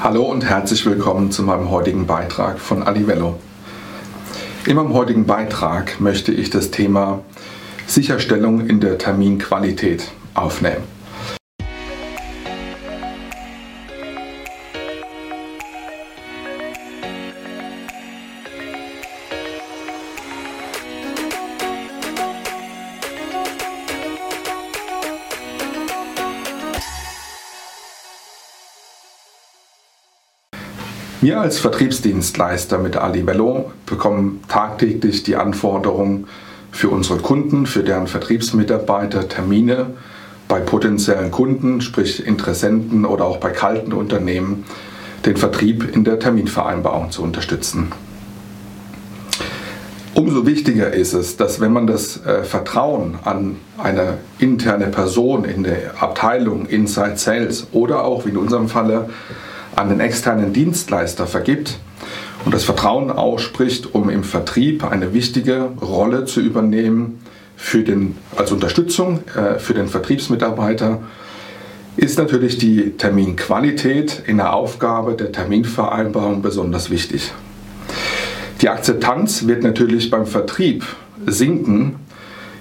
Hallo und herzlich willkommen zu meinem heutigen Beitrag von Alivello. In meinem heutigen Beitrag möchte ich das Thema Sicherstellung in der Terminqualität aufnehmen. Wir als Vertriebsdienstleister mit Alivello bekommen tagtäglich die Anforderungen für unsere Kunden, für deren Vertriebsmitarbeiter, Termine bei potenziellen Kunden, sprich Interessenten oder auch bei kalten Unternehmen, den Vertrieb in der Terminvereinbarung zu unterstützen. Umso wichtiger ist es, dass wenn man das äh, Vertrauen an eine interne Person in der Abteilung Inside Sales oder auch wie in unserem Falle an den externen Dienstleister vergibt und das Vertrauen ausspricht, um im Vertrieb eine wichtige Rolle zu übernehmen für den, als Unterstützung äh, für den Vertriebsmitarbeiter, ist natürlich die Terminqualität in der Aufgabe der Terminvereinbarung besonders wichtig. Die Akzeptanz wird natürlich beim Vertrieb sinken,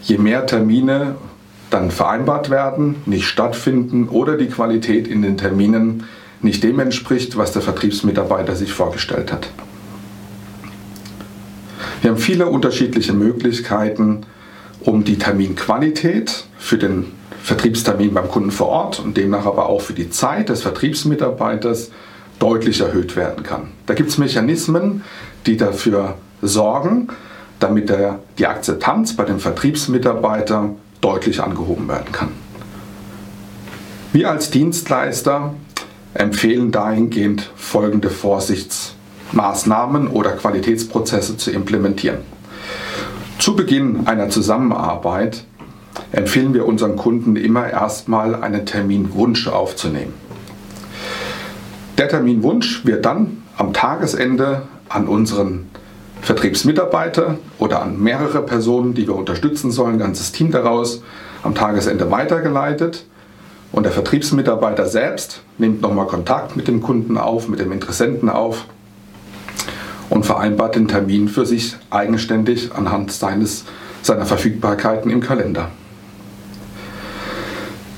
je mehr Termine dann vereinbart werden, nicht stattfinden oder die Qualität in den Terminen nicht dem entspricht, was der Vertriebsmitarbeiter sich vorgestellt hat. Wir haben viele unterschiedliche Möglichkeiten, um die Terminqualität für den Vertriebstermin beim Kunden vor Ort und demnach aber auch für die Zeit des Vertriebsmitarbeiters deutlich erhöht werden kann. Da gibt es Mechanismen, die dafür sorgen, damit der, die Akzeptanz bei dem Vertriebsmitarbeiter deutlich angehoben werden kann. Wir als Dienstleister empfehlen dahingehend folgende Vorsichtsmaßnahmen oder Qualitätsprozesse zu implementieren. Zu Beginn einer Zusammenarbeit empfehlen wir unseren Kunden immer erstmal einen Terminwunsch aufzunehmen. Der Terminwunsch wird dann am Tagesende an unseren Vertriebsmitarbeiter oder an mehrere Personen, die wir unterstützen sollen, ganzes Team daraus, am Tagesende weitergeleitet und der Vertriebsmitarbeiter selbst nimmt nochmal Kontakt mit dem Kunden auf, mit dem Interessenten auf und vereinbart den Termin für sich eigenständig anhand seines, seiner Verfügbarkeiten im Kalender.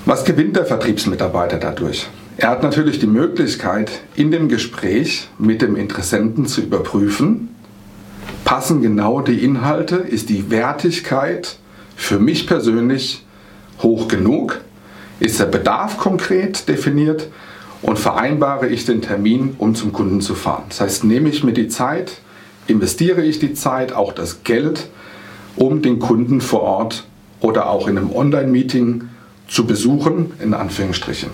Was gewinnt der Vertriebsmitarbeiter dadurch? Er hat natürlich die Möglichkeit, in dem Gespräch mit dem Interessenten zu überprüfen, passen genau die Inhalte, ist die Wertigkeit für mich persönlich hoch genug ist der Bedarf konkret definiert und vereinbare ich den Termin, um zum Kunden zu fahren. Das heißt, nehme ich mir die Zeit, investiere ich die Zeit, auch das Geld, um den Kunden vor Ort oder auch in einem Online-Meeting zu besuchen, in Anführungsstrichen.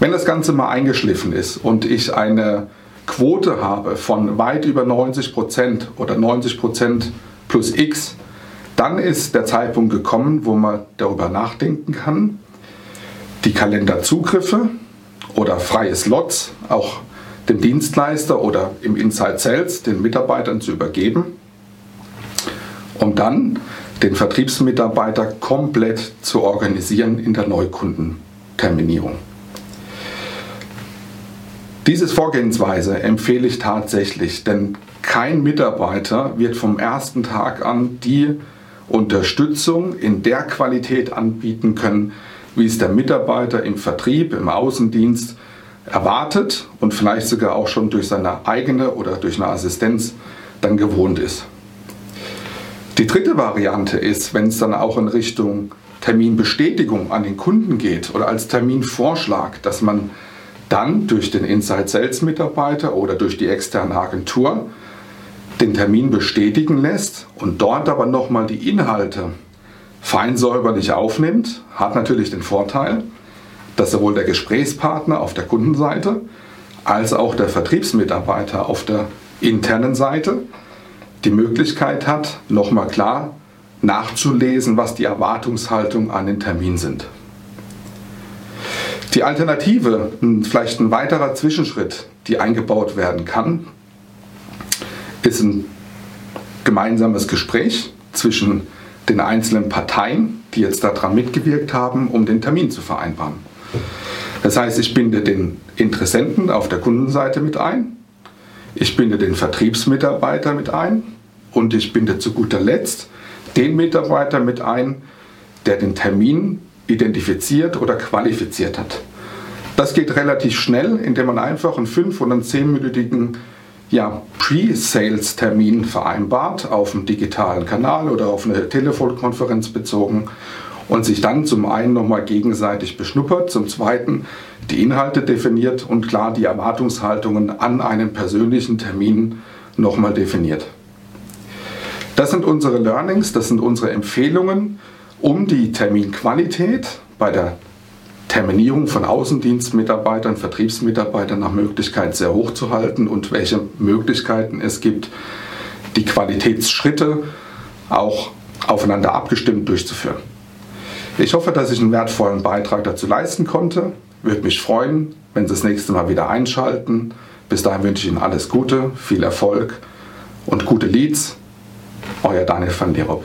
Wenn das Ganze mal eingeschliffen ist und ich eine Quote habe von weit über 90 Prozent oder 90 Prozent plus X, dann ist der Zeitpunkt gekommen, wo man darüber nachdenken kann, die Kalenderzugriffe oder freie Slots auch dem Dienstleister oder im Inside Sales den Mitarbeitern zu übergeben, um dann den Vertriebsmitarbeiter komplett zu organisieren in der Neukundenterminierung. Diese Vorgehensweise empfehle ich tatsächlich, denn kein Mitarbeiter wird vom ersten Tag an die Unterstützung in der Qualität anbieten können, wie es der Mitarbeiter im Vertrieb, im Außendienst erwartet und vielleicht sogar auch schon durch seine eigene oder durch eine Assistenz dann gewohnt ist. Die dritte Variante ist, wenn es dann auch in Richtung Terminbestätigung an den Kunden geht oder als Terminvorschlag, dass man dann durch den Inside Sales Mitarbeiter oder durch die externe Agentur den Termin bestätigen lässt und dort aber nochmal die Inhalte fein säuberlich aufnimmt, hat natürlich den Vorteil, dass sowohl der Gesprächspartner auf der Kundenseite als auch der Vertriebsmitarbeiter auf der internen Seite die Möglichkeit hat, nochmal klar nachzulesen, was die Erwartungshaltung an den Termin sind. Die Alternative, vielleicht ein weiterer Zwischenschritt, die eingebaut werden kann, ist ein gemeinsames Gespräch zwischen den einzelnen Parteien, die jetzt daran mitgewirkt haben, um den Termin zu vereinbaren. Das heißt, ich binde den Interessenten auf der Kundenseite mit ein, ich binde den Vertriebsmitarbeiter mit ein und ich binde zu guter Letzt den Mitarbeiter mit ein, der den Termin identifiziert oder qualifiziert hat. Das geht relativ schnell, indem man einfach einen 5- oder einen 10-minütigen ja, Pre-Sales-Termin vereinbart, auf einem digitalen Kanal oder auf eine Telefonkonferenz bezogen und sich dann zum einen nochmal gegenseitig beschnuppert, zum zweiten die Inhalte definiert und klar die Erwartungshaltungen an einen persönlichen Termin nochmal definiert. Das sind unsere Learnings, das sind unsere Empfehlungen, um die Terminqualität bei der Terminierung von Außendienstmitarbeitern, Vertriebsmitarbeitern nach Möglichkeit sehr hoch zu halten und welche Möglichkeiten es gibt, die Qualitätsschritte auch aufeinander abgestimmt durchzuführen. Ich hoffe, dass ich einen wertvollen Beitrag dazu leisten konnte. Würde mich freuen, wenn Sie das nächste Mal wieder einschalten. Bis dahin wünsche ich Ihnen alles Gute, viel Erfolg und gute Leads. Euer Daniel van Lierop.